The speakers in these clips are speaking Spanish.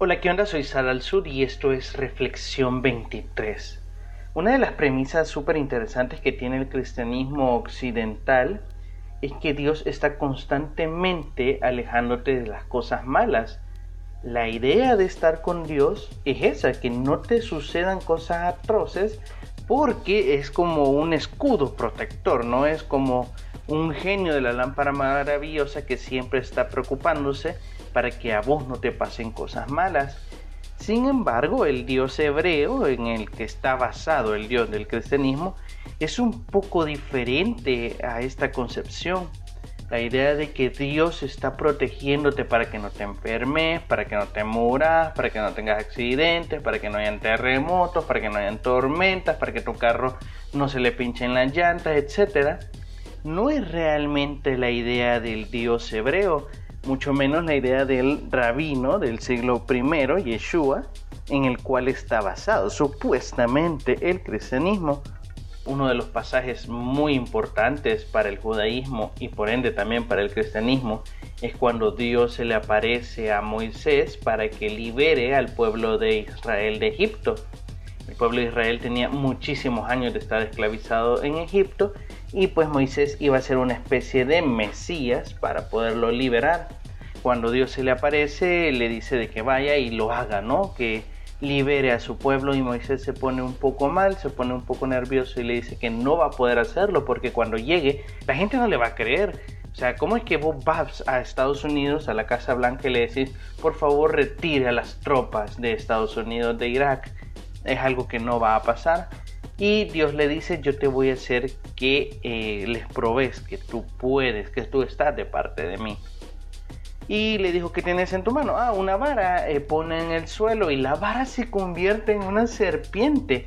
Hola, ¿qué onda? Soy Sara al Sur y esto es Reflexión 23. Una de las premisas súper interesantes que tiene el cristianismo occidental es que Dios está constantemente alejándote de las cosas malas. La idea de estar con Dios es esa, que no te sucedan cosas atroces porque es como un escudo protector, no es como un genio de la lámpara maravillosa que siempre está preocupándose para que a vos no te pasen cosas malas. Sin embargo, el Dios hebreo en el que está basado el Dios del cristianismo es un poco diferente a esta concepción. La idea de que Dios está protegiéndote para que no te enfermes, para que no te muras, para que no tengas accidentes, para que no hayan terremotos, para que no hayan tormentas, para que tu carro no se le pinchen las llantas, etc. No es realmente la idea del Dios hebreo, mucho menos la idea del rabino del siglo I, Yeshua, en el cual está basado supuestamente el cristianismo. Uno de los pasajes muy importantes para el judaísmo y por ende también para el cristianismo es cuando Dios se le aparece a Moisés para que libere al pueblo de Israel de Egipto. El pueblo de Israel tenía muchísimos años de estar esclavizado en Egipto y pues Moisés iba a ser una especie de Mesías para poderlo liberar cuando Dios se le aparece, le dice de que vaya y lo haga, ¿no? Que libere a su pueblo y Moisés se pone un poco mal, se pone un poco nervioso y le dice que no va a poder hacerlo porque cuando llegue la gente no le va a creer. O sea, ¿cómo es que vos vas a Estados Unidos, a la Casa Blanca y le decís, por favor retire a las tropas de Estados Unidos de Irak? Es algo que no va a pasar. Y Dios le dice, yo te voy a hacer que eh, les probes que tú puedes, que tú estás de parte de mí y le dijo, ¿qué tienes en tu mano? Ah, una vara, eh, pone en el suelo y la vara se convierte en una serpiente.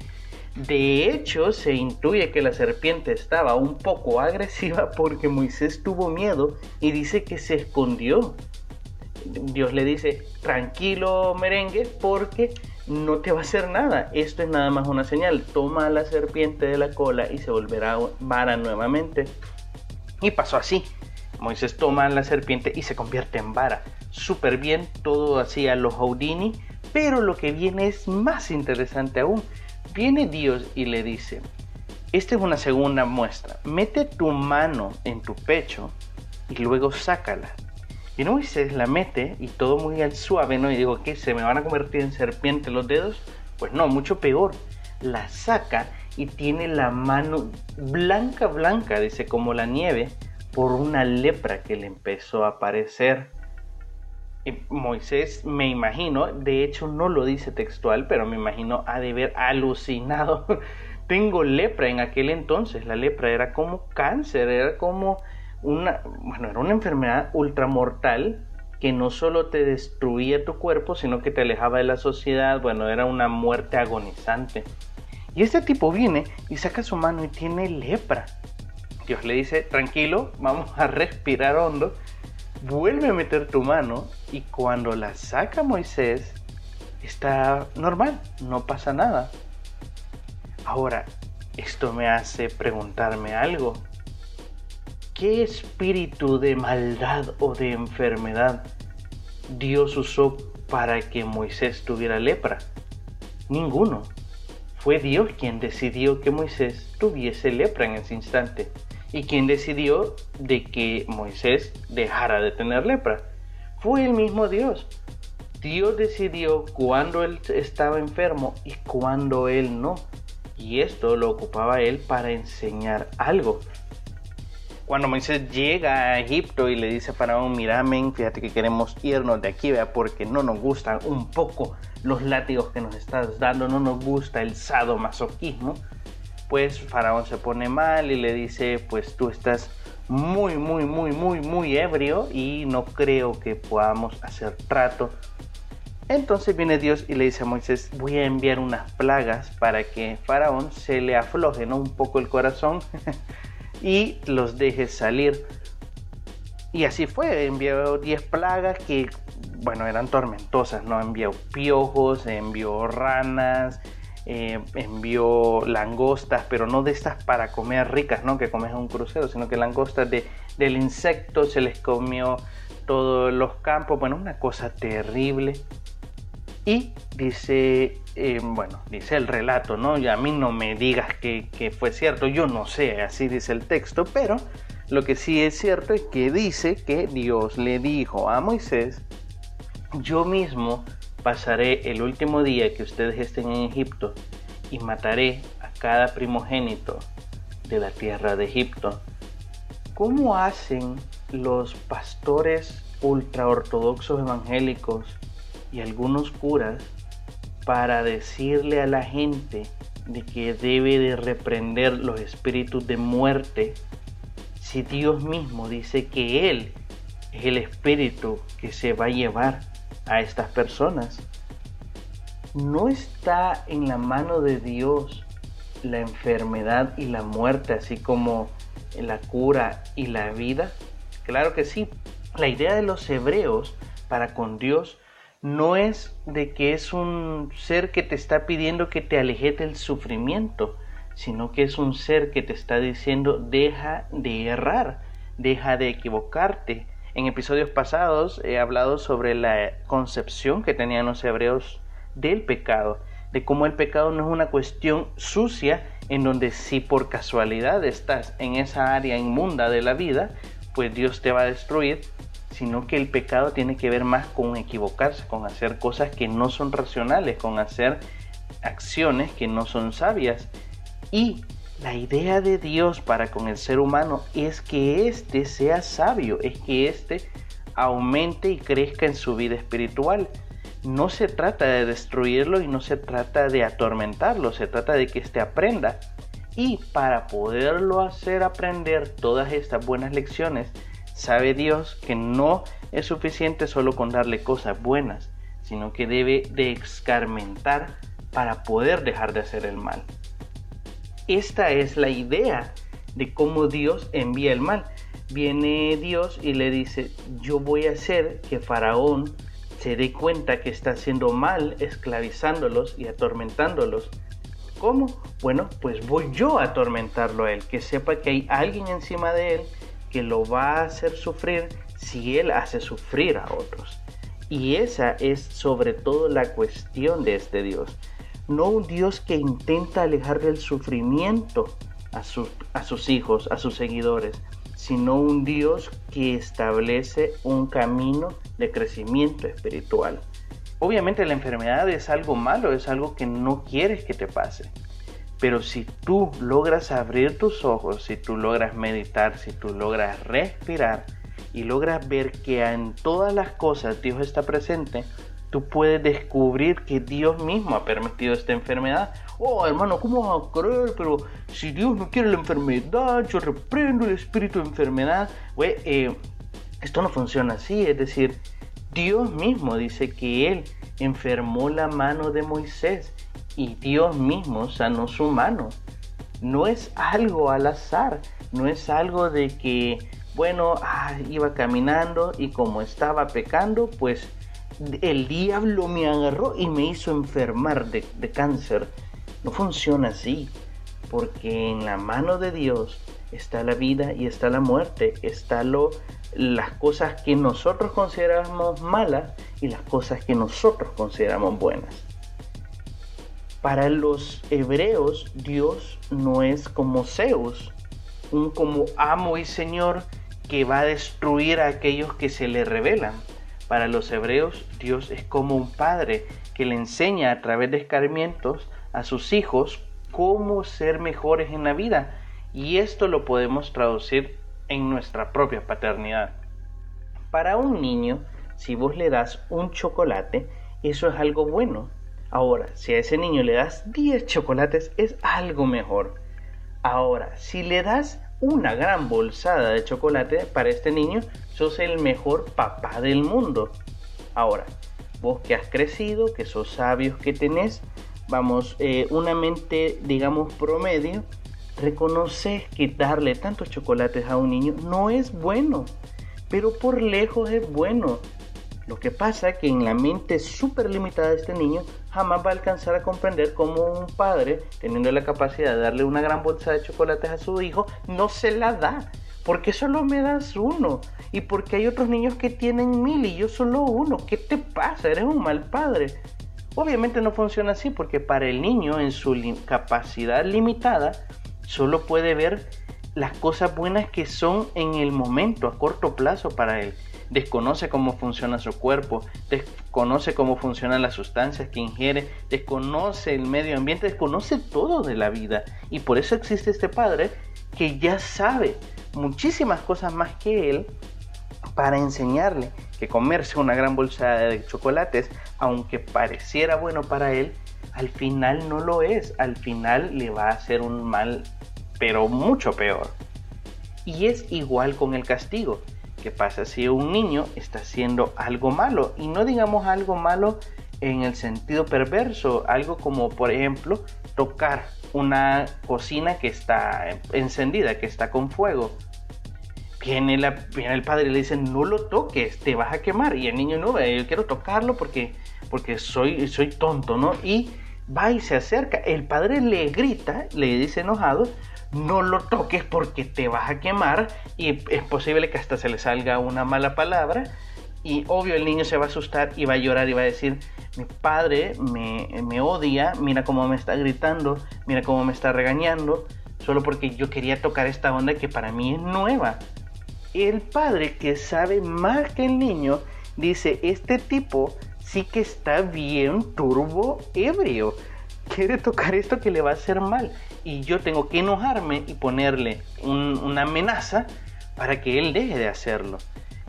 De hecho, se intuye que la serpiente estaba un poco agresiva porque Moisés tuvo miedo y dice que se escondió. Dios le dice, tranquilo merengue, porque no te va a hacer nada. Esto es nada más una señal. Toma a la serpiente de la cola y se volverá vara nuevamente. Y pasó así. Moisés toma la serpiente y se convierte en vara. Súper bien, todo así a los Houdini, pero lo que viene es más interesante aún. Viene Dios y le dice, esta es una segunda muestra, mete tu mano en tu pecho y luego sácala. Y Moisés la mete y todo muy al suave, ¿no? Y digo, ¿qué? ¿Se me van a convertir en serpiente los dedos? Pues no, mucho peor. La saca y tiene la mano blanca, blanca, dice, como la nieve, por una lepra que le empezó a aparecer. Y Moisés, me imagino, de hecho no lo dice textual, pero me imagino ha de haber alucinado. Tengo lepra en aquel entonces. La lepra era como cáncer, era como una, bueno, era una enfermedad ultramortal que no solo te destruía tu cuerpo, sino que te alejaba de la sociedad. Bueno, era una muerte agonizante. Y este tipo viene y saca su mano y tiene lepra. Dios le dice, tranquilo, vamos a respirar hondo, vuelve a meter tu mano y cuando la saca Moisés, está normal, no pasa nada. Ahora, esto me hace preguntarme algo. ¿Qué espíritu de maldad o de enfermedad Dios usó para que Moisés tuviera lepra? Ninguno. Fue Dios quien decidió que Moisés tuviese lepra en ese instante y quien decidió de que Moisés dejara de tener lepra. Fue el mismo Dios. Dios decidió cuándo él estaba enfermo y cuándo él no. Y esto lo ocupaba él para enseñar algo. Cuando Moisés llega a Egipto y le dice a Faraón, mira, men, fíjate que queremos irnos de aquí, vea, porque no nos gustan un poco los látigos que nos estás dando, no nos gusta el sadomasoquismo pues Faraón se pone mal y le dice, pues tú estás muy, muy, muy, muy, muy ebrio y no creo que podamos hacer trato. Entonces viene Dios y le dice a Moisés, voy a enviar unas plagas para que Faraón se le afloje ¿no? un poco el corazón y los deje salir. Y así fue, envió 10 plagas que, bueno, eran tormentosas, ¿no? Envió piojos, envió ranas, eh, envió langostas, pero no de estas para comer ricas, ¿no? Que comes en un crucero, sino que langostas de, del insecto se les comió todos los campos, bueno, una cosa terrible. Y dice, eh, bueno, dice el relato, ¿no? Y a mí no me digas que, que fue cierto, yo no sé, así dice el texto, pero lo que sí es cierto es que dice que Dios le dijo a Moisés, yo mismo pasaré el último día que ustedes estén en Egipto y mataré a cada primogénito de la tierra de Egipto. ¿Cómo hacen los pastores ultraortodoxos evangélicos y algunos curas para decirle a la gente de que debe de reprender los espíritus de muerte si Dios mismo dice que Él es el espíritu que se va a llevar a estas personas? ¿No está en la mano de Dios la enfermedad y la muerte, así como la cura y la vida? Claro que sí. La idea de los hebreos para con Dios no es de que es un ser que te está pidiendo que te alejes del sufrimiento, sino que es un ser que te está diciendo deja de errar, deja de equivocarte. En episodios pasados he hablado sobre la concepción que tenían los hebreos del pecado, de cómo el pecado no es una cuestión sucia en donde si por casualidad estás en esa área inmunda de la vida, pues Dios te va a destruir, sino que el pecado tiene que ver más con equivocarse, con hacer cosas que no son racionales, con hacer acciones que no son sabias. Y la idea de Dios para con el ser humano es que éste sea sabio, es que éste aumente y crezca en su vida espiritual. No se trata de destruirlo y no se trata de atormentarlo, se trata de que éste aprenda. Y para poderlo hacer aprender todas estas buenas lecciones, sabe Dios que no es suficiente solo con darle cosas buenas, sino que debe de escarmentar para poder dejar de hacer el mal. Esta es la idea de cómo Dios envía el mal. Viene Dios y le dice, yo voy a hacer que Faraón se dé cuenta que está haciendo mal esclavizándolos y atormentándolos ¿Cómo? Bueno, pues voy yo a atormentarlo a él, que sepa que hay alguien encima de él que lo va a hacer sufrir si él hace sufrir a otros. Y esa es sobre todo la cuestión de este Dios. No un Dios que intenta alejar del sufrimiento a, a sus hijos, a sus seguidores, sino un Dios que establece un camino de crecimiento espiritual. Obviamente la enfermedad es algo malo, es algo que no quieres que te pase. Pero si tú logras abrir tus ojos, si tú logras meditar, si tú logras respirar y logras ver que en todas las cosas Dios está presente, tú puedes descubrir que Dios mismo ha permitido esta enfermedad. Oh, hermano, ¿cómo vas a creer? Pero si Dios no quiere la enfermedad, yo reprendo el espíritu de enfermedad. Eh, esto no funciona así, es decir, Dios mismo dice que Él enfermó la mano de Moisés y Dios mismo sanó su mano. No es algo al azar, no es algo de que, bueno, ah, iba caminando y como estaba pecando, pues el diablo me agarró y me hizo enfermar de, cáncer. No funciona así, porque en la mano de Dios está la vida y está la muerte, está lo las cosas que nosotros consideramos malas y las cosas que nosotros consideramos buenas. Para los hebreos, Dios no es como Zeus, un como amo y señor que va a destruir a aquellos que se le rebelan. Para los hebreos, Dios es como un padre que le enseña a través de escarmientos a sus hijos cómo ser mejores en la vida. Y esto lo podemos traducir en nuestra propia paternidad. Para un niño, si vos le das un chocolate, eso es algo bueno. Ahora, si a ese niño le das 10 chocolates, es algo mejor. Ahora, si le das una gran bolsada de chocolate para este niño, sos el mejor papá del mundo. Ahora, vos que has crecido, que sos sabios que tenés, vamos, eh, una mente, digamos, promedio, reconoces que darle tantos chocolates a un niño no es bueno, pero por lejos es bueno. Lo que pasa es que en la mente súper limitada de este niño jamás va a alcanzar a comprender cómo un padre, teniendo la capacidad de darle una gran bolsa de chocolates a su hijo, no se la da. Porque solo me das uno. Y porque hay otros niños que tienen mil y yo solo uno. ¿Qué te pasa? Eres un mal padre. Obviamente no funciona así porque para el niño en su capacidad limitada solo puede ver las cosas buenas que son en el momento, a corto plazo para él. Desconoce cómo funciona su cuerpo, desconoce cómo funcionan las sustancias que ingiere, desconoce el medio ambiente, desconoce todo de la vida. Y por eso existe este padre que ya sabe muchísimas cosas más que él para enseñarle que comerse una gran bolsa de chocolates, aunque pareciera bueno para él, al final no lo es, al final le va a hacer un mal, pero mucho peor. Y es igual con el castigo. ¿Qué pasa si un niño está haciendo algo malo? Y no digamos algo malo en el sentido perverso, algo como por ejemplo tocar una cocina que está encendida, que está con fuego viene, la, el padre y le dice, no lo toques, te vas a quemar. Y el niño, no, yo quiero tocarlo porque, porque soy, soy tonto, ¿no? Y va y se acerca. El padre le grita, le dice enojado, no lo toques porque te vas a quemar y es posible que hasta se le salga una mala palabra. Y obvio el niño se va a asustar y va a llorar y va a decir, mi padre me, odia, mira cómo me está gritando, mira cómo me está regañando, solo porque yo quería tocar esta onda que para mí es nueva el padre que sabe más que el niño dice, este tipo sí que está bien turbo ebrio. Quiere tocar esto que le va a hacer mal. Y yo tengo que enojarme y ponerle una amenaza para que él deje de hacerlo.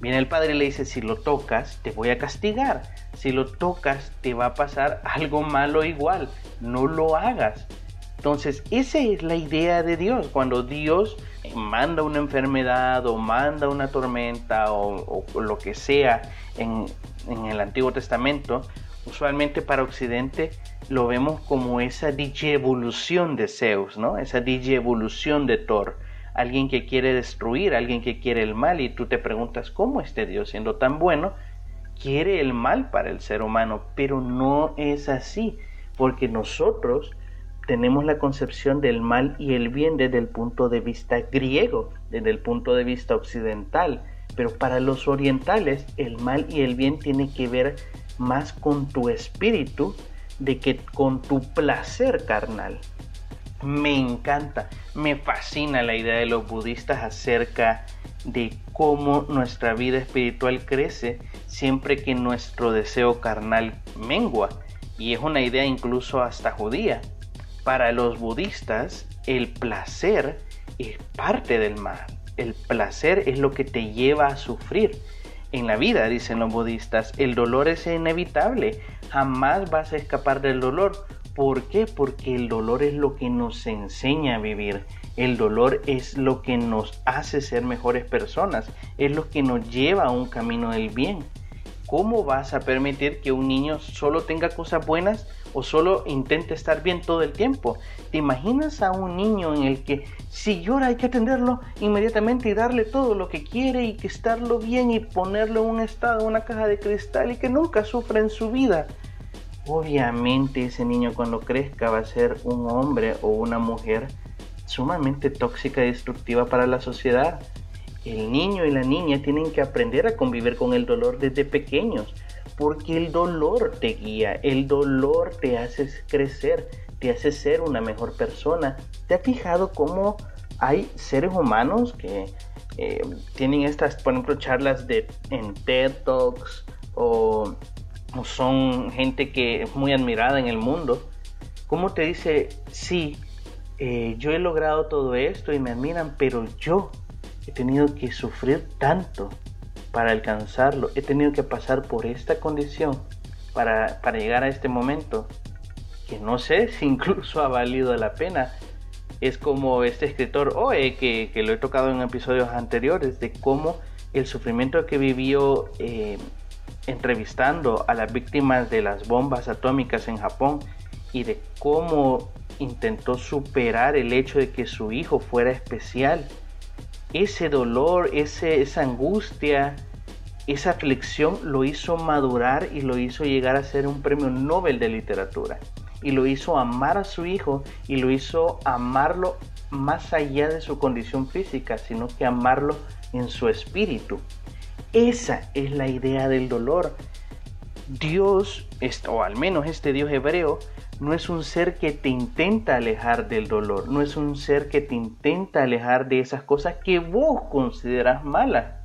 Viene el padre y le dice, si lo tocas, te voy a castigar. Si lo tocas, te va a pasar algo malo igual. No lo hagas. Entonces, esa es la idea de Dios. Cuando Dios manda una enfermedad o manda una tormenta o, lo que sea en, el Antiguo Testamento, usualmente para Occidente lo vemos como esa evolución de Zeus, ¿no? Esa evolución de Thor. Alguien que quiere destruir, alguien que quiere el mal y tú te preguntas cómo este Dios siendo tan bueno quiere el mal para el ser humano, pero no es así, porque nosotros tenemos la concepción del mal y el bien desde el punto de vista griego, desde el punto de vista occidental, pero para los orientales el mal y el bien tiene que ver más con tu espíritu de que con tu placer carnal. Me encanta, me fascina la idea de los budistas acerca de cómo nuestra vida espiritual crece siempre que nuestro deseo carnal mengua. Y es una idea incluso hasta judía. Para los budistas, el placer es parte del mal. El placer es lo que te lleva a sufrir. En la vida, dicen los budistas, el dolor es inevitable. Jamás vas a escapar del dolor. ¿Por qué? Porque el dolor es lo que nos enseña a vivir. El dolor es lo que nos hace ser mejores personas. Es lo que nos lleva a un camino del bien. ¿Cómo vas a permitir que un niño solo tenga cosas buenas o solo intente estar bien todo el tiempo? ¿Te imaginas a un niño en el que si llora hay que atenderlo inmediatamente y darle todo lo que quiere y que estarlo bien y ponerlo en un estado, una caja de cristal y que nunca sufra en su vida? Obviamente ese niño cuando crezca va a ser un hombre o una mujer sumamente tóxica y destructiva para la sociedad el niño y la niña tienen que aprender a convivir con el dolor desde pequeños, porque el dolor te guía, el dolor te hace crecer, te hace ser una mejor persona. ¿Te has fijado cómo hay seres humanos que eh, tienen estas, por ejemplo, charlas de, en TED Talks o, son gente que es muy admirada en el mundo? ¿Cómo te dice, sí, eh, yo he logrado todo esto y me admiran, pero yo he tenido que sufrir tanto para alcanzarlo, he tenido que pasar por esta condición para, llegar a este momento, que no sé si incluso ha valido la pena. Es como este escritor Oe, que, que lo he tocado en episodios anteriores, de cómo el sufrimiento que vivió eh, entrevistando a las víctimas de las bombas atómicas en Japón y de cómo intentó superar el hecho de que su hijo fuera especial ese dolor, ese, esa angustia, esa aflicción lo hizo madurar y lo hizo llegar a ser un premio Nobel de literatura. Y lo hizo amar a su hijo y lo hizo amarlo más allá de su condición física, sino que amarlo en su espíritu. Esa es la idea del dolor. Dios, o al menos este Dios hebreo, no es un ser que te intenta alejar del dolor, no es un ser que te intenta alejar de esas cosas que vos consideras malas,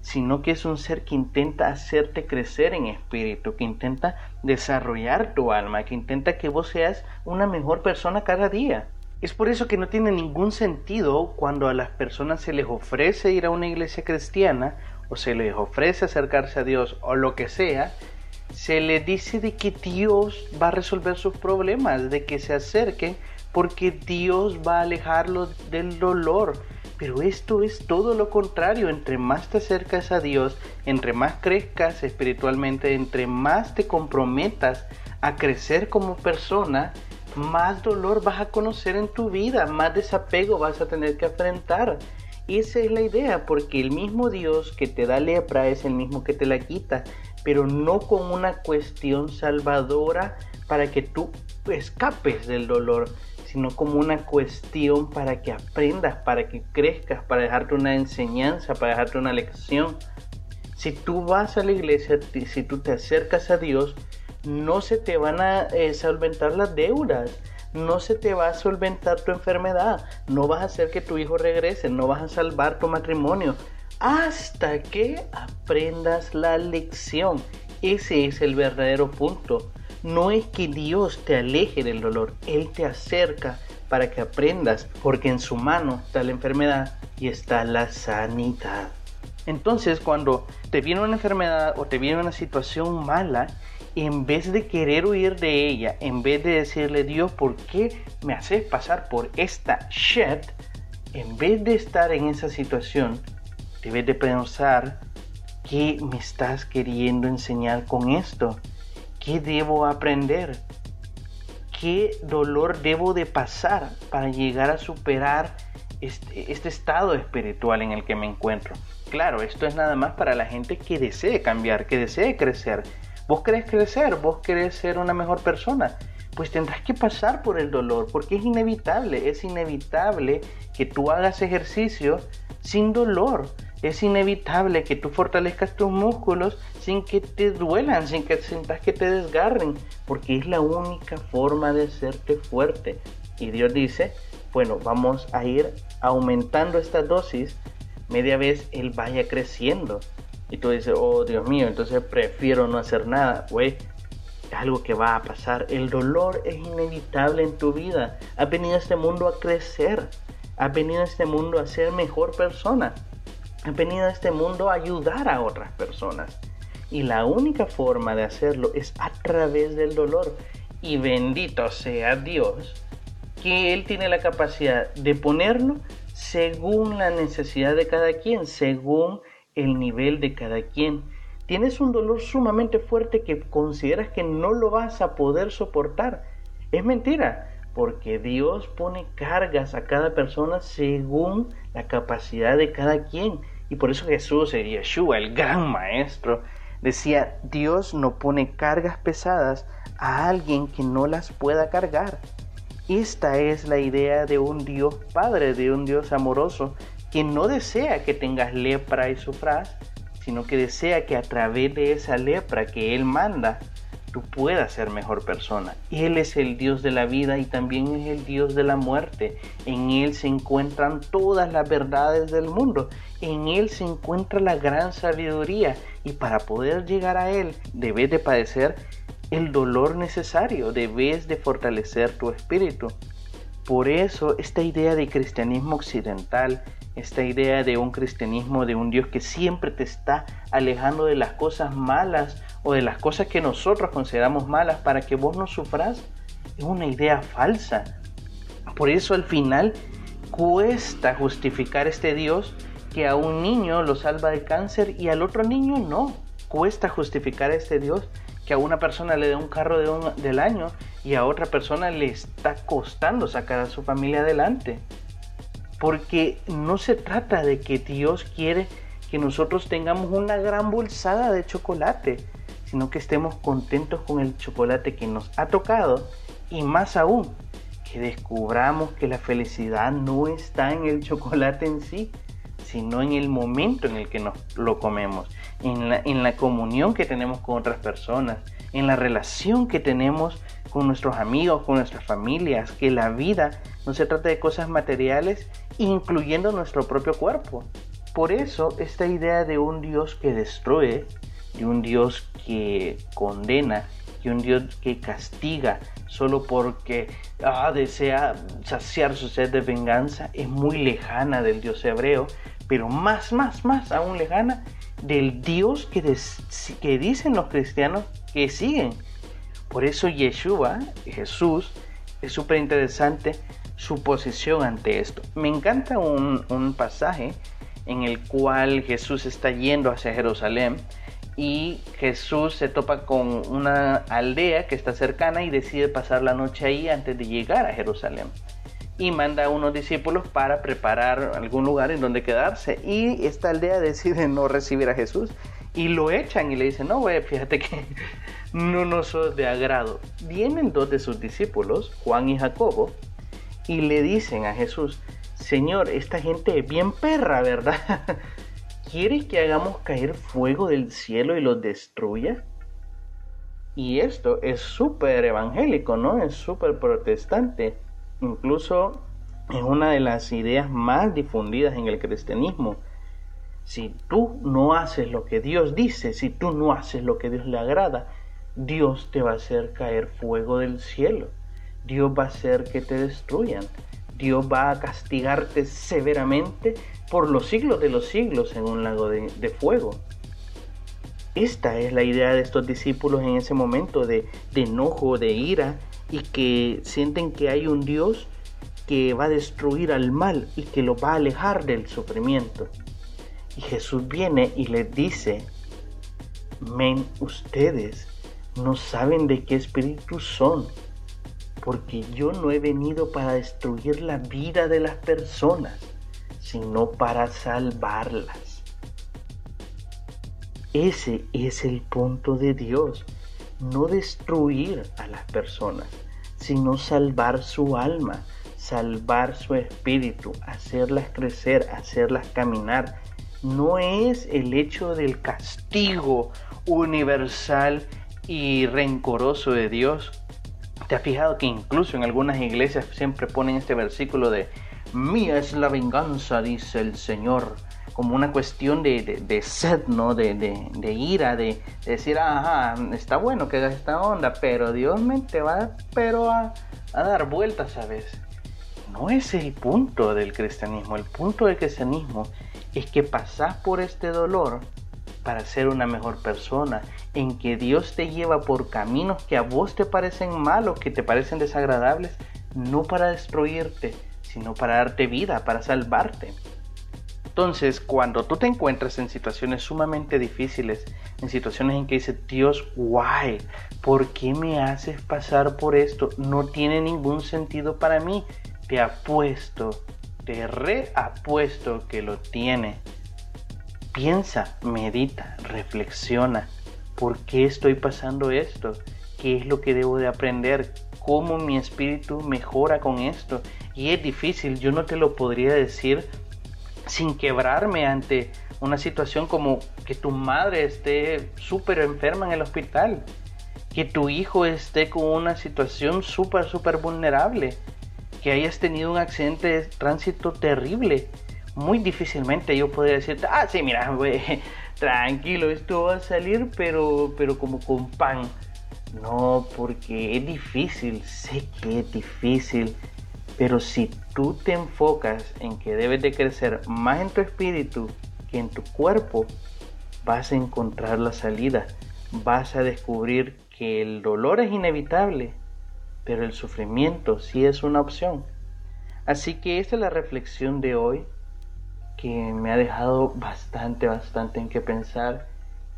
sino que es un ser que intenta hacerte crecer en espíritu, que intenta desarrollar tu alma, que intenta que vos seas una mejor persona cada día. Es por eso que no tiene ningún sentido cuando a las personas se les ofrece ir a una iglesia cristiana o se les ofrece acercarse a Dios o lo que sea, se les dice de que Dios va a resolver sus problemas, de que se acerquen porque Dios va a alejarlos del dolor. Pero esto es todo lo contrario, entre más te acercas a Dios, entre más crezcas espiritualmente, entre más te comprometas a crecer como persona, más dolor vas a conocer en tu vida, más desapego vas a tener que enfrentar. Y esa es la idea, porque el mismo Dios que te da lepra es el mismo que te la quita, pero no con una cuestión salvadora para que tú escapes del dolor, sino como una cuestión para que aprendas, para que crezcas, para dejarte una enseñanza, para dejarte una lección. Si tú vas a la iglesia, si tú te acercas a Dios, no se te van a eh, solventar las deudas, no se te va a solventar tu enfermedad, no vas a hacer que tu hijo regrese, no vas a salvar tu matrimonio, hasta que aprendas la lección. Ese es el verdadero punto. No es que Dios te aleje del dolor, Él te acerca para que aprendas, porque en su mano está la enfermedad y está la sanidad. Entonces, cuando te viene una enfermedad o te viene una situación mala, en vez de querer huir de ella, en vez de decirle, Dios, ¿por qué me haces pasar por esta shit? En vez de estar en esa situación, debes de pensar, ¿qué me estás queriendo enseñar con esto? ¿Qué debo aprender? ¿Qué dolor debo de pasar para llegar a superar este, este estado espiritual en el que me encuentro? Claro, esto es nada más para la gente que desee cambiar, que desee crecer, Vos querés crecer, vos querés ser una mejor persona, pues tendrás que pasar por el dolor, porque es inevitable, es inevitable que tú hagas ejercicio sin dolor, es inevitable que tú fortalezcas tus músculos sin que te duelan, sin que sientas que te desgarren, porque es la única forma de hacerte fuerte. Y Dios dice, bueno, vamos a ir aumentando esta dosis media vez Él vaya creciendo. Y tú dices, oh Dios mío, entonces prefiero no hacer nada. Güey, algo que va a pasar. El dolor es inevitable en tu vida. Has venido a este mundo a crecer. Has venido a este mundo a ser mejor persona. Has venido a este mundo a ayudar a otras personas. Y la única forma de hacerlo es a través del dolor. Y bendito sea Dios que Él tiene la capacidad de ponerlo según la necesidad de cada quien, según el nivel de cada quien. Tienes un dolor sumamente fuerte que consideras que no lo vas a poder soportar. Es mentira, porque Dios pone cargas a cada persona según la capacidad de cada quien. Y por eso Jesús, el Yeshua, el gran maestro, decía, Dios no pone cargas pesadas a alguien que no las pueda cargar. Esta es la idea de un Dios Padre, de un Dios amoroso, que no desea que tengas lepra y sufras, sino que desea que a través de esa lepra que Él manda, tú puedas ser mejor persona. Él es el Dios de la vida y también es el Dios de la muerte. En Él se encuentran todas las verdades del mundo. En Él se encuentra la gran sabiduría. Y para poder llegar a Él, debes de padecer el dolor necesario, debes de fortalecer tu espíritu. Por eso esta idea de cristianismo occidental esta idea de un cristianismo, de un Dios que siempre te está alejando de las cosas malas o de las cosas que nosotros consideramos malas para que vos no sufras, es una idea falsa. Por eso al final cuesta justificar este Dios que a un niño lo salva de cáncer y al otro niño no. Cuesta justificar a este Dios que a una persona le da un carro de del año y a otra persona le está costando sacar a su familia adelante porque no se trata de que Dios quiere que nosotros tengamos una gran bolsada de chocolate, sino que estemos contentos con el chocolate que nos ha tocado y más aún, que descubramos que la felicidad no está en el chocolate en sí, sino en el momento en el que nos lo comemos, en la, en la comunión que tenemos con otras personas, en la relación que tenemos con nuestros amigos, con nuestras familias, que la vida no se trata de cosas materiales, incluyendo nuestro propio cuerpo. Por eso esta idea de un Dios que destruye, de un Dios que condena, de un Dios que castiga solo porque ah, desea saciar su sed de venganza, es muy lejana del Dios hebreo, pero más, más, más aún lejana del Dios que, que dicen los cristianos que siguen por eso Yeshua, Jesús, es súper interesante su posición ante esto. Me encanta un, pasaje en el cual Jesús está yendo hacia Jerusalén y Jesús se topa con una aldea que está cercana y decide pasar la noche ahí antes de llegar a Jerusalén. Y manda a unos discípulos para preparar algún lugar en donde quedarse. Y esta aldea decide no recibir a Jesús y lo echan y le dicen, no, güey, fíjate que no nos sos de agrado. Vienen dos de sus discípulos, Juan y Jacobo, y le dicen a Jesús, Señor, esta gente es bien perra, ¿verdad? ¿Quieres que hagamos caer fuego del cielo y los destruya? Y esto es súper evangélico, ¿no? Es súper protestante. Incluso es una de las ideas más difundidas en el cristianismo. Si tú no haces lo que Dios dice, si tú no haces lo que Dios le agrada, Dios te va a hacer caer fuego del cielo. Dios va a hacer que te destruyan. Dios va a castigarte severamente por los siglos de los siglos en un lago de, fuego. Esta es la idea de estos discípulos en ese momento de, de enojo, de ira, y que sienten que hay un Dios que va a destruir al mal y que lo va a alejar del sufrimiento. Y Jesús viene y les dice, men, ustedes no saben de qué espíritu son, porque yo no he venido para destruir la vida de las personas, sino para salvarlas. Ese es el punto de Dios, no destruir a las personas, sino salvar su alma, salvar su espíritu, hacerlas crecer, hacerlas caminar. No es el hecho del castigo universal y rencoroso de Dios. ¿Te has fijado que incluso en algunas iglesias siempre ponen este versículo de Mía es la venganza, dice el Señor? Como una cuestión de, sed, ¿no? De, ira, de, decir, ajá, está bueno que hagas esta onda, pero Dios me te va pero a, a dar vueltas, ¿sabes? No es el punto del cristianismo. El punto del cristianismo es que pasás por este dolor para ser una mejor persona, en que Dios te lleva por caminos que a vos te parecen malos, que te parecen desagradables, no para destruirte, sino para darte vida, para salvarte. Entonces, cuando tú te encuentras en situaciones sumamente difíciles, en situaciones en que dices, Dios, guay, ¿por qué me haces pasar por esto? No tiene ningún sentido para mí. Te apuesto, te reapuesto que lo tiene. Piensa, medita, reflexiona. ¿Por qué estoy pasando esto? ¿Qué es lo que debo de aprender? ¿Cómo mi espíritu mejora con esto? Y es difícil, yo no te lo podría decir sin quebrarme ante una situación como que tu madre esté súper enferma en el hospital, que tu hijo esté con una situación súper, súper vulnerable, que hayas tenido un accidente de tránsito terrible, muy difícilmente yo podría decirte, ah, sí, mira, güey, tranquilo, esto va a salir, pero, pero como con pan. No, porque es difícil, sé que es difícil, pero si tú te enfocas en que debes de crecer más en tu espíritu que en tu cuerpo, vas a encontrar la salida, vas a descubrir que el dolor es inevitable, pero el sufrimiento sí es una opción. Así que esta es la reflexión de hoy que me ha dejado bastante, bastante en qué pensar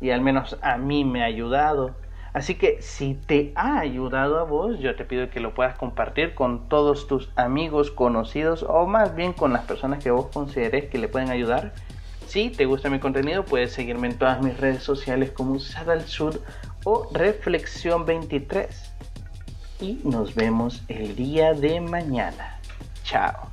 y al menos a mí me ha ayudado. Así que si te ha ayudado a vos, yo te pido que lo puedas compartir con todos tus amigos, conocidos o más bien con las personas que vos consideres que le pueden ayudar. Si te gusta mi contenido, puedes seguirme en todas mis redes sociales como Sadal Sud o Reflexión 23. Y nos vemos el día de mañana. Chao.